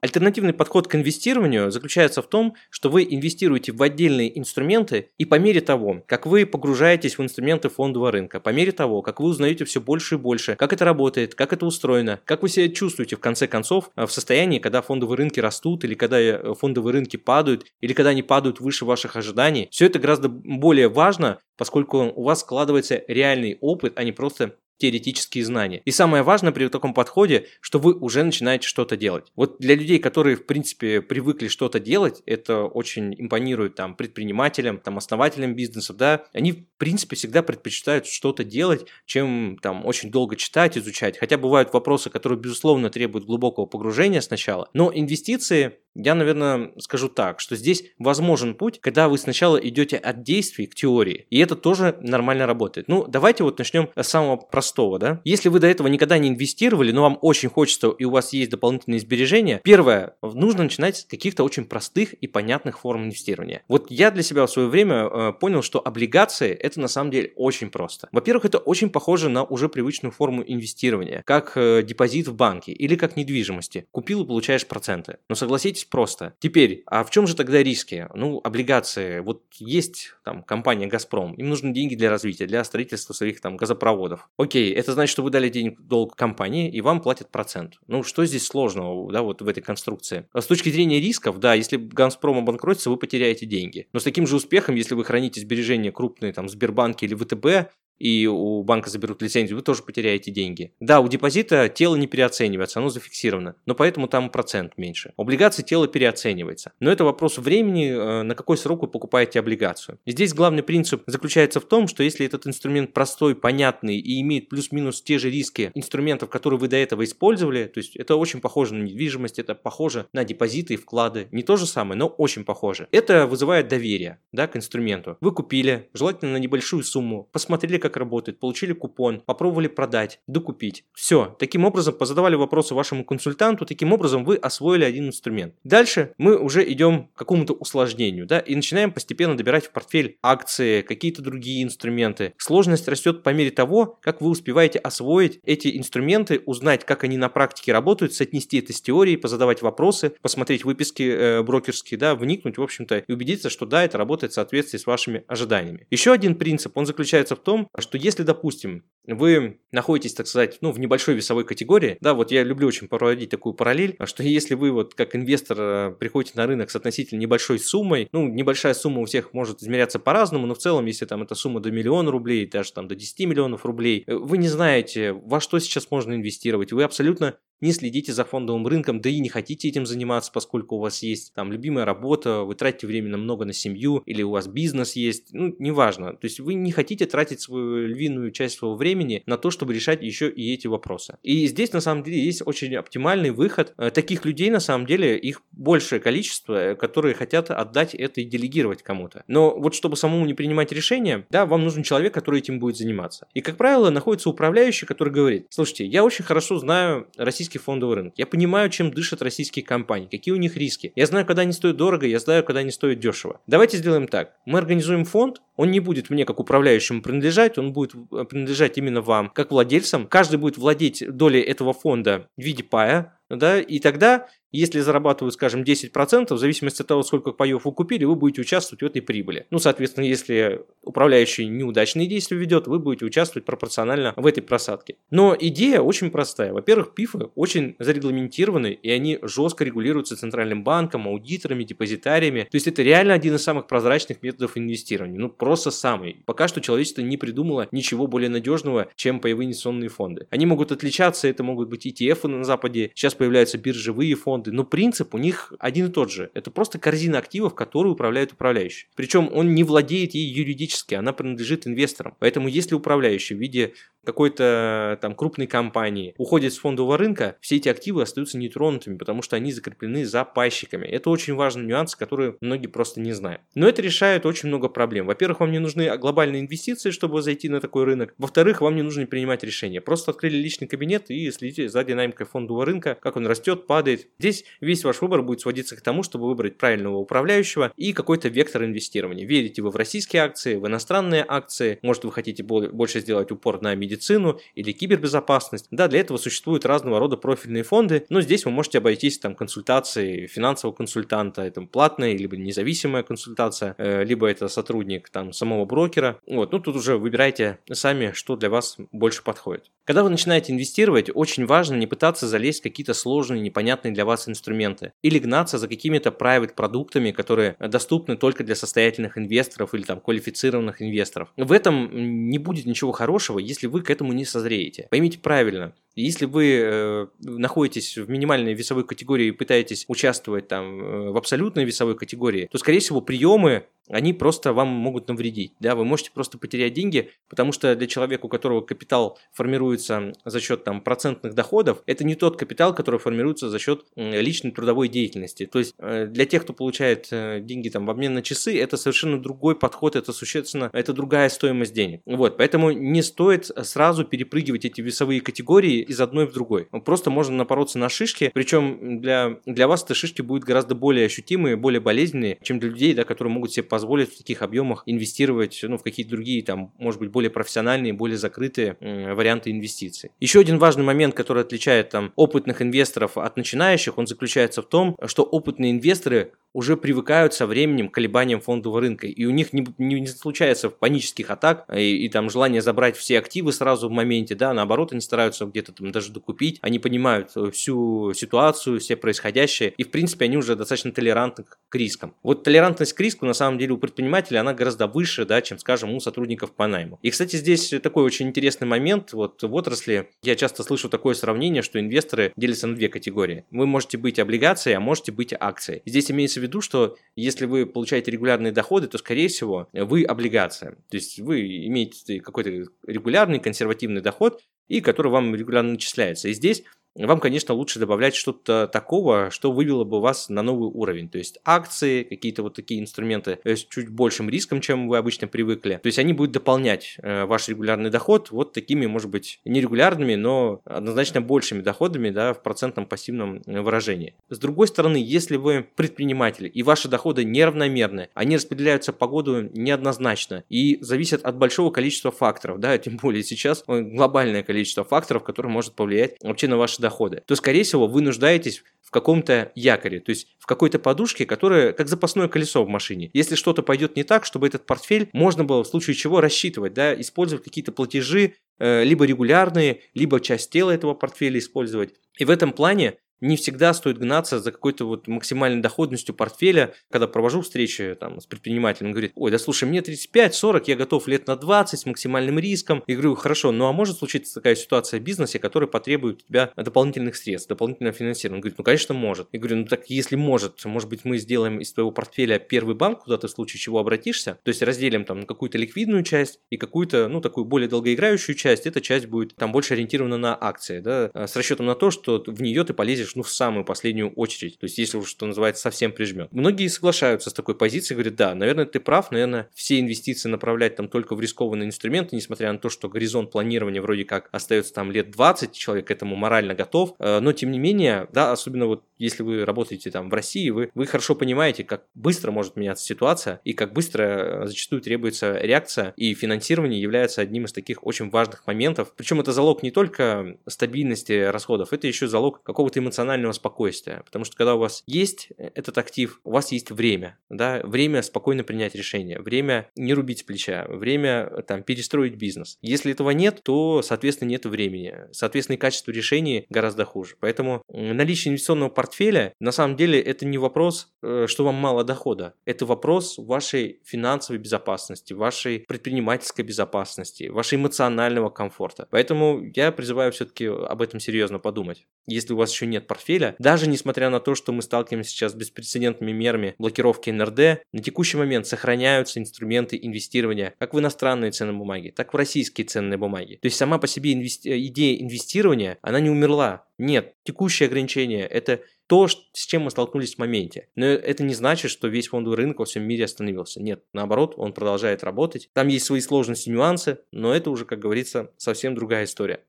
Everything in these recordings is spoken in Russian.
Альтернативный подход к инвестированию заключается в том, что вы инвестируете в отдельные инструменты, и по мере того, как вы погружаетесь в инструменты фондового рынка, по мере того, как вы узнаете все больше и больше, как это работает, как это устроено, как вы себя чувствуете в конце концов в состоянии, когда фондовые рынки растут, или когда э, фондовые рынки падают, или когда они падают выше ваших ожиданий, все это гораздо более важно, поскольку у вас складывается реальный опыт, а не просто теоретические знания. И самое важное при таком подходе, что вы уже начинаете что-то делать. Вот для людей, которые, в принципе, привыкли что-то делать, это очень импонирует там предпринимателям, там основателям бизнесов, да, они, в принципе, всегда предпочитают что-то делать, чем там очень долго читать, изучать. Хотя бывают вопросы, которые, безусловно, требуют глубокого погружения сначала, но инвестиции я, наверное, скажу так, что здесь возможен путь, когда вы сначала идете от действий к теории, и это тоже нормально работает. Ну, давайте вот начнем с самого простого, да. Если вы до этого никогда не инвестировали, но вам очень хочется, и у вас есть дополнительные сбережения, первое, нужно начинать с каких-то очень простых и понятных форм инвестирования. Вот я для себя в свое время э, понял, что облигации это на самом деле очень просто. Во-первых, это очень похоже на уже привычную форму инвестирования, как э, депозит в банке или как недвижимости. Купил и получаешь проценты. Но согласитесь, просто. Теперь, а в чем же тогда риски? Ну, облигации. Вот есть там компания «Газпром», им нужны деньги для развития, для строительства своих там газопроводов. Окей, это значит, что вы дали денег долг компании, и вам платят процент. Ну, что здесь сложного, да, вот в этой конструкции? С точки зрения рисков, да, если «Газпром» обанкротится, вы потеряете деньги. Но с таким же успехом, если вы храните сбережения крупные, там, в Сбербанке или ВТБ, и у банка заберут лицензию, вы тоже потеряете деньги. Да, у депозита тело не переоценивается, оно зафиксировано, но поэтому там процент меньше. Облигации тело переоценивается. Но это вопрос времени, э, на какой срок вы покупаете облигацию. Здесь главный принцип заключается в том, что если этот инструмент простой, понятный и имеет плюс-минус те же риски инструментов, которые вы до этого использовали, то есть это очень похоже на недвижимость, это похоже на депозиты и вклады. Не то же самое, но очень похоже. Это вызывает доверие да, к инструменту. Вы купили, желательно на небольшую сумму, посмотрели, как как работает, получили купон, попробовали продать, докупить. Все. Таким образом, позадавали вопросы вашему консультанту, таким образом вы освоили один инструмент. Дальше мы уже идем к какому-то усложнению, да, и начинаем постепенно добирать в портфель акции, какие-то другие инструменты. Сложность растет по мере того, как вы успеваете освоить эти инструменты, узнать, как они на практике работают, соотнести это с теорией, позадавать вопросы, посмотреть выписки э, брокерские, да, вникнуть, в общем-то, и убедиться, что да, это работает в соответствии с вашими ожиданиями. Еще один принцип, он заключается в том, что если, допустим, вы находитесь, так сказать, ну, в небольшой весовой категории, да, вот я люблю очень проводить такую параллель, что если вы вот как инвестор э, приходите на рынок с относительно небольшой суммой, ну, небольшая сумма у всех может измеряться по-разному, но в целом, если там эта сумма до миллиона рублей, даже там до 10 миллионов рублей, э, вы не знаете, во что сейчас можно инвестировать, вы абсолютно не следите за фондовым рынком, да и не хотите этим заниматься, поскольку у вас есть там любимая работа, вы тратите времени много на семью, или у вас бизнес есть, ну, неважно. То есть вы не хотите тратить свою львиную часть своего времени на то, чтобы решать еще и эти вопросы. И здесь на самом деле есть очень оптимальный выход. Э, таких людей на самом деле их большее количество, э, которые хотят отдать это и делегировать кому-то. Но вот чтобы самому не принимать решения, да, вам нужен человек, который этим будет заниматься. И, как правило, находится управляющий, который говорит, слушайте, я очень хорошо знаю российский российский фондовый рынок. Я понимаю, чем дышат российские компании, какие у них риски. Я знаю, когда они стоят дорого, я знаю, когда они стоят дешево. Давайте сделаем так. Мы организуем фонд, он не будет мне как управляющему принадлежать, он будет э, принадлежать именно вам, как владельцам. Каждый будет владеть долей этого фонда в виде пая, да, и тогда если зарабатывают, скажем, 10%, в зависимости от того, сколько паев вы купили, вы будете участвовать в этой прибыли. Ну, соответственно, если управляющий неудачные действия ведет, вы будете участвовать пропорционально в этой просадке. Но идея очень простая. Во-первых, пифы очень зарегламентированы, и они жестко регулируются Центральным банком, аудиторами, депозитариями. То есть это реально один из самых прозрачных методов инвестирования. Ну, просто самый. Пока что человечество не придумало ничего более надежного, чем паевые инвестиционные фонды. Они могут отличаться, это могут быть ETF на Западе, сейчас появляются биржевые фонды, фонды, но принцип у них один и тот же. Это просто корзина активов, которую управляет управляющий. Причем он не владеет ей юридически, она принадлежит инвесторам. Поэтому если управляющий в виде какой-то там крупной компании уходит с фондового рынка, все эти активы остаются нетронутыми, потому что они закреплены за пайщиками. Это очень важный нюанс, который многие просто не знают. Но это решает очень много проблем. Во-первых, вам не нужны глобальные инвестиции, чтобы зайти на такой рынок. Во-вторых, вам не нужно принимать решения. Просто открыли личный кабинет и следите за динамикой фондового рынка, как он растет, падает. Здесь весь ваш выбор будет сводиться к тому, чтобы выбрать правильного управляющего и какой-то вектор инвестирования. Верите вы в российские акции, в иностранные акции, может вы хотите больше сделать упор на медицину или кибербезопасность. Да, для этого существуют разного рода профильные фонды, но здесь вы можете обойтись там консультацией финансового консультанта, это платная либо независимая консультация, э, либо это сотрудник там самого брокера. Вот, ну тут уже выбирайте сами, что для вас больше подходит. Когда вы начинаете инвестировать, очень важно не пытаться залезть в какие-то сложные, непонятные для вас инструменты или гнаться за какими-то private продуктами, которые доступны только для состоятельных инвесторов или там квалифицированных инвесторов. В этом не будет ничего хорошего, если вы к этому не созреете. Поймите правильно, если вы э, находитесь в минимальной весовой категории и пытаетесь участвовать там э, в абсолютной весовой категории, то, скорее всего, приемы они просто вам могут навредить. Да? Вы можете просто потерять деньги, потому что для человека, у которого капитал формируется за счет там, процентных доходов, это не тот капитал, который формируется за счет личной трудовой деятельности. То есть э, для тех, кто получает э, деньги там, в обмен на часы, это совершенно другой подход, это существенно, это другая стоимость денег. Вот, поэтому не стоит сразу перепрыгивать эти весовые категории из одной в другой. Просто можно напороться на шишки, причем для, для вас эти шишки будут гораздо более ощутимые, более болезненные, чем для людей, да, которые могут себе позволить в таких объемах инвестировать ну, в какие-то другие, там, может быть, более профессиональные, более закрытые э, варианты инвестиций. Еще один важный момент, который отличает там, опытных инвесторов от начинающих, он заключается в том, что опытные инвесторы уже привыкают со временем к колебаниям фондового рынка, и у них не, не, не случается панических атак и, и там желание забрать все активы сразу в моменте, да, наоборот, они стараются где-то там даже докупить, они понимают всю ситуацию, все происходящее, и в принципе они уже достаточно толерантны к рискам. Вот толерантность к риску на самом деле у предпринимателя она гораздо выше, да, чем, скажем, у сотрудников по найму. И, кстати, здесь такой очень интересный момент, вот в отрасли я часто слышу такое сравнение, что инвесторы делятся на две категории. Вы можете быть облигацией, а можете быть акцией. Здесь имеется в виду, что если вы получаете регулярные доходы, то, скорее всего, вы облигация. То есть вы имеете какой-то регулярный консервативный доход, и который вам регулярно начисляется. И здесь вам, конечно, лучше добавлять что-то такого, что вывело бы вас на новый уровень. То есть акции, какие-то вот такие инструменты с чуть большим риском, чем вы обычно привыкли. То есть они будут дополнять э, ваш регулярный доход вот такими, может быть, нерегулярными, но однозначно большими доходами да, в процентном пассивном э, выражении. С другой стороны, если вы предприниматель и ваши доходы неравномерны, они распределяются по году неоднозначно и зависят от большого количества факторов, да, тем более сейчас глобальное количество факторов, которые может повлиять вообще на ваши доходы доходы, то, скорее всего, вы нуждаетесь в каком-то якоре, то есть в какой-то подушке, которая как запасное колесо в машине. Если что-то пойдет не так, чтобы этот портфель можно было в случае чего рассчитывать, да, использовать какие-то платежи, э, либо регулярные, либо часть тела этого портфеля использовать. И в этом плане не всегда стоит гнаться за какой-то вот максимальной доходностью портфеля. Когда провожу встречи там, с предпринимателем, говорит, ой, да слушай, мне 35-40, я готов лет на 20 с максимальным риском. И говорю, хорошо, ну а может случиться такая ситуация в бизнесе, которая потребует у тебя дополнительных средств, дополнительного финансирования? Он говорит, ну конечно может. Я говорю, ну так если может, может быть мы сделаем из твоего портфеля первый банк, куда ты в случае чего обратишься, то есть разделим там какую-то ликвидную часть и какую-то, ну такую более долгоиграющую часть, эта часть будет там больше ориентирована на акции, да, с расчетом на то, что в нее ты полезешь ну, в самую последнюю очередь. То есть, если уж, что называется, совсем прижмет. Многие соглашаются с такой позицией, говорят, да, наверное, ты прав, наверное, все инвестиции направлять там только в рискованные инструменты, несмотря на то, что горизонт планирования вроде как остается там лет 20, человек к этому морально готов, э, но тем не менее, да, особенно вот если вы работаете там в России, вы, вы хорошо понимаете, как быстро может меняться ситуация и как быстро э, зачастую требуется реакция, и финансирование является одним из таких очень важных моментов. Причем это залог не только стабильности расходов, это еще залог какого-то эмоционального спокойствия, потому что когда у вас есть этот актив, у вас есть время, да, время спокойно принять решение, время не рубить плеча, время там перестроить бизнес. Если этого нет, то, соответственно, нет времени, соответственно, и качество решений гораздо хуже. Поэтому наличие инвестиционного портфеля портфеля, на самом деле это не вопрос, э, что вам мало дохода. Это вопрос вашей финансовой безопасности, вашей предпринимательской безопасности, вашей эмоционального комфорта. Поэтому я призываю все-таки об этом серьезно подумать. если у вас еще нет портфеля, даже несмотря на то, что мы сталкиваемся сейчас с беспрецедентными мерами блокировки НРД, на текущий момент сохраняются инструменты инвестирования как в иностранные ценные бумаги, так и в российские ценные бумаги. То есть сама по себе инвести... идея инвестирования, она не умерла. Нет, текущие ограничения – это то, с чем мы столкнулись в моменте. Но это не значит, что весь фондовый рынок во всем мире остановился. Нет, наоборот, он продолжает работать. Там есть свои сложности, нюансы, но это уже, как говорится, совсем другая история.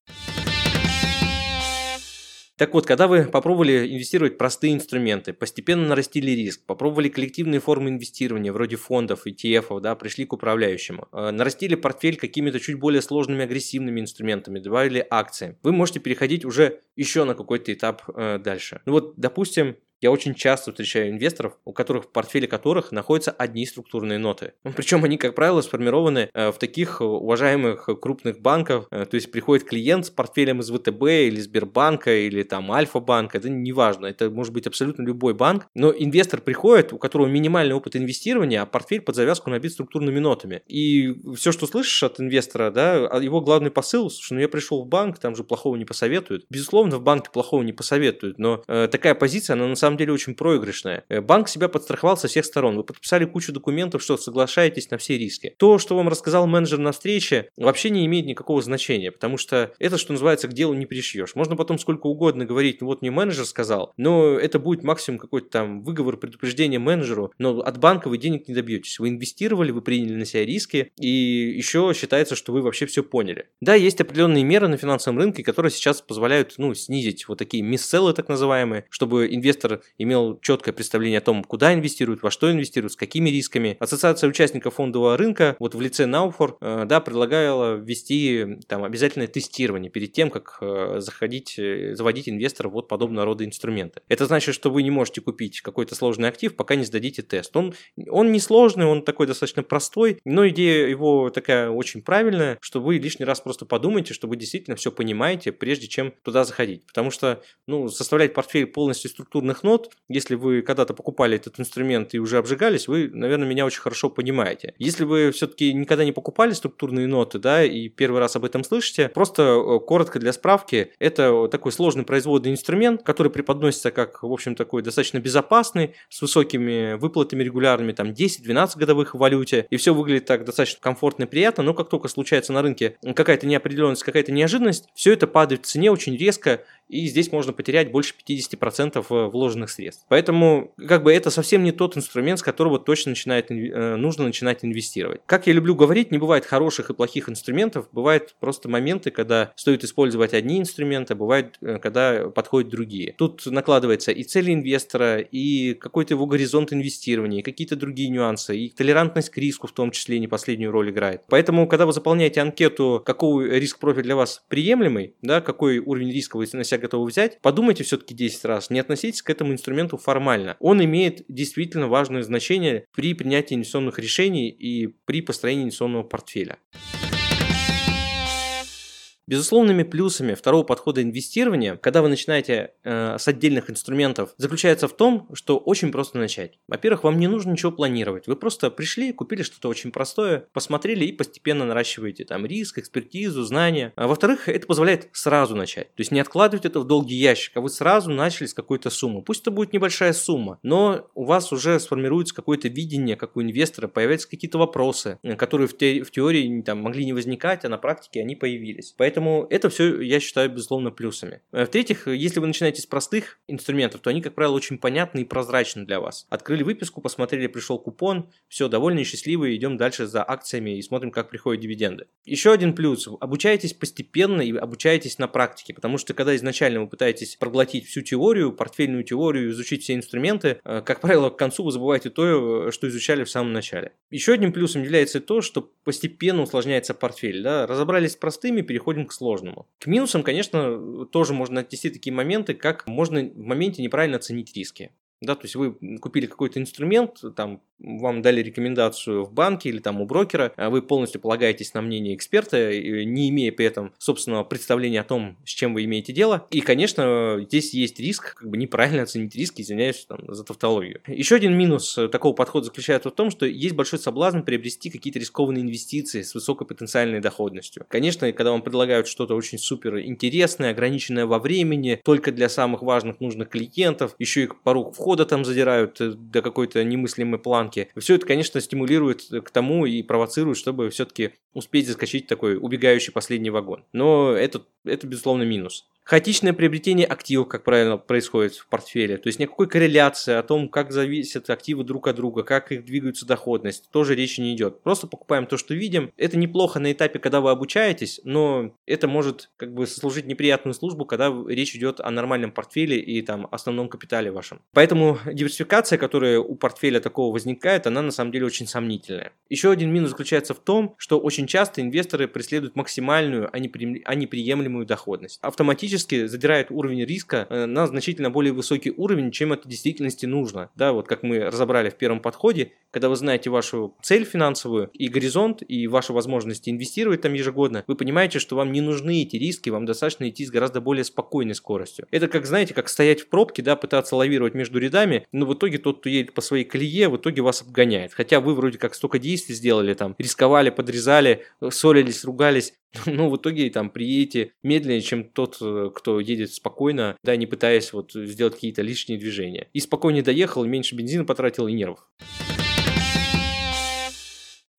Так вот, когда вы попробовали инвестировать простые инструменты, постепенно нарастили риск, попробовали коллективные формы инвестирования, вроде фондов, ETF, да, пришли к управляющему, э, нарастили портфель какими-то чуть более сложными агрессивными инструментами, добавили акции, вы можете переходить уже еще на какой-то этап э, дальше. Ну вот, допустим, я очень часто встречаю инвесторов, у которых в портфеле которых находятся одни структурные ноты. Ну, Причем они, как правило, сформированы э, в таких уважаемых крупных банках. Э, то есть приходит клиент с портфелем из ВТБ или Сбербанка или там Альфа-банка. Это не важно. Это может быть абсолютно любой банк. Но инвестор приходит, у которого минимальный опыт инвестирования, а портфель под завязку набит структурными нотами. И все, что слышишь от инвестора, да, а его главный посыл, что ну я пришел в банк, там же плохого не посоветуют. Безусловно, в банке плохого не посоветуют, но э, такая позиция, она на самом самом деле очень проигрышная. Э, банк себя подстраховал со всех сторон. Вы подписали кучу документов, что соглашаетесь на все риски. То, что вам рассказал менеджер на встрече, вообще не имеет никакого значения, потому что это, что называется, к делу не пришьешь. Можно потом сколько угодно говорить, ну вот мне менеджер сказал, но это будет максимум какой-то там выговор, предупреждение менеджеру, но от банка вы денег не добьетесь. Вы инвестировали, вы приняли на себя риски, и еще считается, что вы вообще все поняли. Да, есть определенные меры на финансовом рынке, которые сейчас позволяют ну, снизить вот такие мисселлы так называемые, чтобы инвестор имел четкое представление о том, куда инвестируют, во что инвестируют, с какими рисками. Ассоциация участников фондового рынка вот в лице Науфор э, да, предлагала ввести там, обязательное тестирование перед тем, как э, заходить, э, заводить инвесторов вот подобного рода инструменты. Это значит, что вы не можете купить какой-то сложный актив, пока не сдадите тест. Он, он не сложный, он такой достаточно простой, но идея его такая очень правильная, что вы лишний раз просто подумайте, что вы действительно все понимаете, прежде чем туда заходить. Потому что ну, составлять портфель полностью структурных нот, если вы когда-то покупали этот инструмент и уже обжигались, вы, наверное, меня очень хорошо понимаете. Если вы все-таки никогда не покупали структурные ноты, да, и первый раз об этом слышите, просто э, коротко для справки, это такой сложный производный инструмент, который преподносится как, в общем, такой достаточно безопасный, с высокими выплатами регулярными, там 10-12 годовых в валюте, и все выглядит так достаточно комфортно и приятно, но как только случается на рынке какая-то неопределенность, какая-то неожиданность, все это падает в цене очень резко, и здесь можно потерять больше 50% э, вложенных средств. Поэтому как бы это совсем не тот инструмент, с которого точно начинает, э, нужно начинать инвестировать. Как я люблю говорить, не бывает хороших и плохих инструментов, бывают просто моменты, когда стоит использовать одни инструменты, бывает, э, когда подходят другие. Тут накладывается и цели инвестора, и какой-то его горизонт инвестирования, и какие-то другие нюансы, и толерантность к риску в том числе не последнюю роль играет. Поэтому, когда вы заполняете анкету, какой риск-профиль для вас приемлемый, да, какой уровень риска вы на себя готовы взять, подумайте все-таки 10 раз, не относитесь к этому инструменту формально. Он имеет действительно важное значение при принятии инвестиционных решений и при построении инвестиционного портфеля. Безусловными плюсами второго подхода инвестирования, когда вы начинаете э, с отдельных инструментов, заключается в том, что очень просто начать. Во-первых, вам не нужно ничего планировать. Вы просто пришли, купили что-то очень простое, посмотрели и постепенно наращиваете там риск, экспертизу, знания. А во-вторых, это позволяет сразу начать. То есть не откладывать это в долгий ящик, а вы сразу начали с какой-то суммы. Пусть это будет небольшая сумма, но у вас уже сформируется какое-то видение, как у инвестора, появятся какие-то вопросы, которые в, те, в теории там, могли не возникать, а на практике они появились. Поэтому Поэтому это все я считаю, безусловно, плюсами. Э, в-третьих, если вы начинаете с простых инструментов, то они, как правило, очень понятны и прозрачны для вас. Открыли выписку, посмотрели, пришел купон, все, довольны и счастливы, идем дальше за акциями и смотрим, как приходят дивиденды. Еще один плюс. Обучайтесь постепенно и обучайтесь на практике, потому что когда изначально вы пытаетесь проглотить всю теорию, портфельную теорию, изучить все инструменты, э, как правило, к концу вы забываете то, э, что изучали в самом начале. Еще одним плюсом является то, что постепенно усложняется портфель. Да? Разобрались с простыми, переходим к сложному. К минусам, конечно, тоже можно отнести такие моменты, как можно в моменте неправильно оценить риски. Да, то есть вы купили какой-то инструмент, там вам дали рекомендацию в банке или там у брокера, а вы полностью полагаетесь на мнение эксперта, не имея при этом собственного представления о том, с чем вы имеете дело. И, конечно, здесь есть риск как бы неправильно оценить риски, извиняюсь там, за тавтологию. Еще один минус такого подхода заключается в том, что есть большой соблазн приобрести какие-то рискованные инвестиции с высокой потенциальной доходностью. Конечно, когда вам предлагают что-то очень супер интересное, ограниченное во времени, только для самых важных нужных клиентов, еще и порог входа там задирают э, до какой-то немыслимой планки. Все это, конечно, стимулирует к тому и провоцирует, чтобы все-таки успеть заскочить такой убегающий последний вагон. Но это, это безусловно, минус. Хаотичное приобретение активов, как правило, происходит в портфеле. То есть никакой корреляции о том, как зависят активы друг от друга, как их двигаются доходность, тоже речи не идет. Просто покупаем то, что видим. Это неплохо на этапе, когда вы обучаетесь, но это может как бы сослужить неприятную службу, когда речь идет о нормальном портфеле и там основном капитале вашем. Поэтому диверсификация, которая у портфеля такого возникает, она на самом деле очень сомнительная. Еще один минус заключается в том, что очень часто инвесторы преследуют максимальную, а не приемлемую доходность. Автоматически автоматически задирает уровень риска э, на значительно более высокий уровень, чем это в действительности нужно. Да, вот как мы разобрали в первом подходе, когда вы знаете вашу цель финансовую и горизонт, и ваши возможности инвестировать там ежегодно, вы понимаете, что вам не нужны эти риски, вам достаточно идти с гораздо более спокойной скоростью. Это как, знаете, как стоять в пробке, да, пытаться лавировать между рядами, но в итоге тот, кто едет по своей колее, в итоге вас обгоняет. Хотя вы вроде как столько действий сделали, там, рисковали, подрезали, ссорились, ругались, ну, в итоге там приедете медленнее, чем тот, э, кто едет спокойно, да, не пытаясь вот сделать какие-то лишние движения. И спокойнее доехал, меньше бензина потратил и нервов.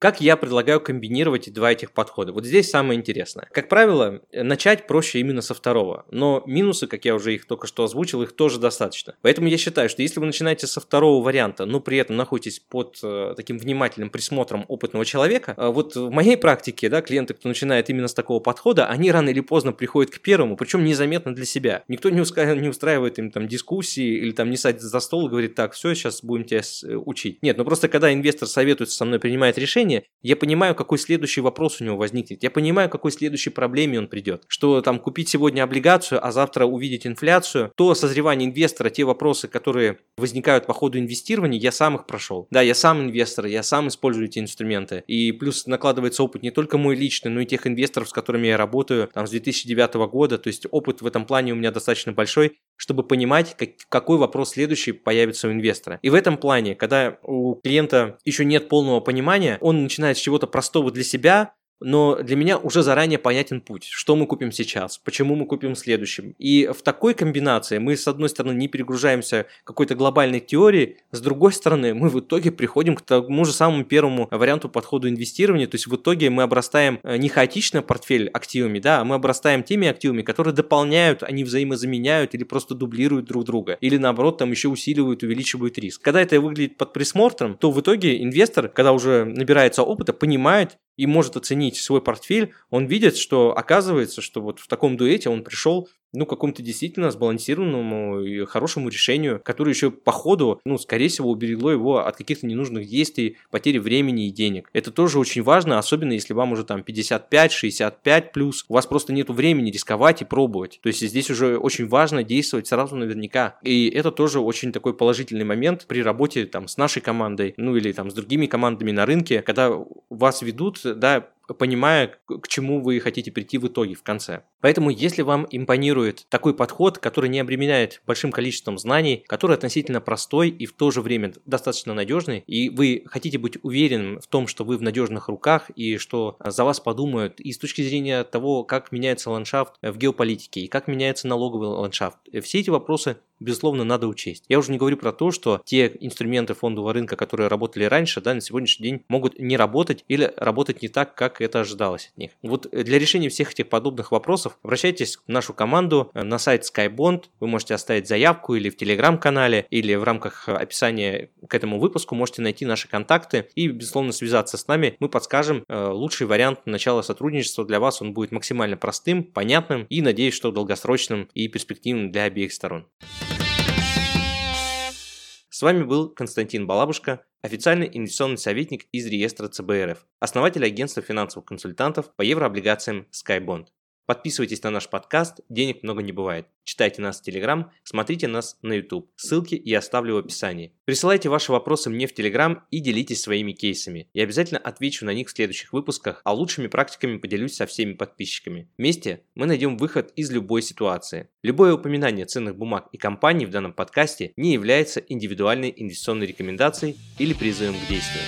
Как я предлагаю комбинировать два этих подхода? Вот здесь самое интересное. Как правило, начать проще именно со второго, но минусы, как я уже их только что озвучил, их тоже достаточно. Поэтому я считаю, что если вы начинаете со второго варианта, но при этом находитесь под э, таким внимательным присмотром опытного человека, э, вот в моей практике, да, клиенты, кто начинает именно с такого подхода, они рано или поздно приходят к первому, причем незаметно для себя. Никто не, уска- не устраивает им там дискуссии или там не садится за стол и говорит, так, все, сейчас будем тебя э, учить. Нет, ну просто когда инвестор советуется со мной, принимает решение, решение, я понимаю, какой следующий вопрос у него возникнет. Я понимаю, какой следующей проблеме он придет. Что там купить сегодня облигацию, а завтра увидеть инфляцию, то созревание инвестора, те вопросы, которые возникают по ходу инвестирования, я сам их прошел. Да, я сам инвестор, я сам использую эти инструменты. И плюс накладывается опыт не только мой личный, но и тех инвесторов, с которыми я работаю там, с 2009 года. То есть опыт в этом плане у меня достаточно большой, чтобы понимать, как, какой вопрос следующий появится у инвестора. И в этом плане, когда у клиента еще нет полного понимания, он начинает с чего-то простого для себя, но для меня уже заранее понятен путь, что мы купим сейчас, почему мы купим следующим. И в такой комбинации мы, с одной стороны, не перегружаемся какой-то глобальной теорией, с другой стороны, мы в итоге приходим к тому же самому первому варианту подхода инвестирования, то есть в итоге мы обрастаем э, не хаотично портфель активами, да, а мы обрастаем теми активами, которые дополняют, они взаимозаменяют или просто дублируют друг друга, или наоборот там еще усиливают, увеличивают риск. Когда это выглядит под присмотром, то в итоге инвестор, когда уже набирается опыта, понимает, и может оценить свой портфель, он видит, что оказывается, что вот в таком дуэте он пришел ну, какому-то действительно сбалансированному и хорошему решению, которое еще по ходу, ну, скорее всего, уберегло его от каких-то ненужных действий, потери времени и денег. Это тоже очень важно, особенно если вам уже там 55, 65 плюс, у вас просто нету времени рисковать и пробовать. То есть здесь уже очень важно действовать сразу наверняка. И это тоже очень такой положительный момент при работе там с нашей командой, ну или там с другими командами на рынке, когда вас ведут, да, понимая, к чему вы хотите прийти в итоге, в конце. Поэтому, если вам импонирует такой подход, который не обременяет большим количеством знаний, который относительно простой и в то же время достаточно надежный, и вы хотите быть уверенным в том, что вы в надежных руках и что за вас подумают и с точки зрения того, как меняется ландшафт в геополитике и как меняется налоговый ландшафт, все эти вопросы безусловно, надо учесть. Я уже не говорю про то, что те инструменты фондового рынка, которые работали раньше, да, на сегодняшний день могут не работать или работать не так, как это ожидалось от них. Вот для решения всех этих подобных вопросов обращайтесь в нашу команду на сайт SkyBond. Вы можете оставить заявку или в телеграм-канале, или в рамках описания к этому выпуску можете найти наши контакты и, безусловно, связаться с нами. Мы подскажем э, лучший вариант начала сотрудничества для вас. Он будет максимально простым, понятным и, надеюсь, что долгосрочным и перспективным для обеих сторон. С вами был Константин Балабушка, официальный инвестиционный советник из реестра ЦБРФ, основатель агентства финансовых консультантов по еврооблигациям SkyBond. Подписывайтесь на наш подкаст «Денег много не бывает». Читайте нас в Телеграм, смотрите нас на YouTube. Ссылки я оставлю в описании. Присылайте ваши вопросы мне в Телеграм и делитесь своими кейсами. Я обязательно отвечу на них в следующих выпусках, а лучшими практиками поделюсь со всеми подписчиками. Вместе мы найдем выход из любой ситуации. Любое упоминание ценных бумаг и компаний в данном подкасте не является индивидуальной инвестиционной рекомендацией или призывом к действию.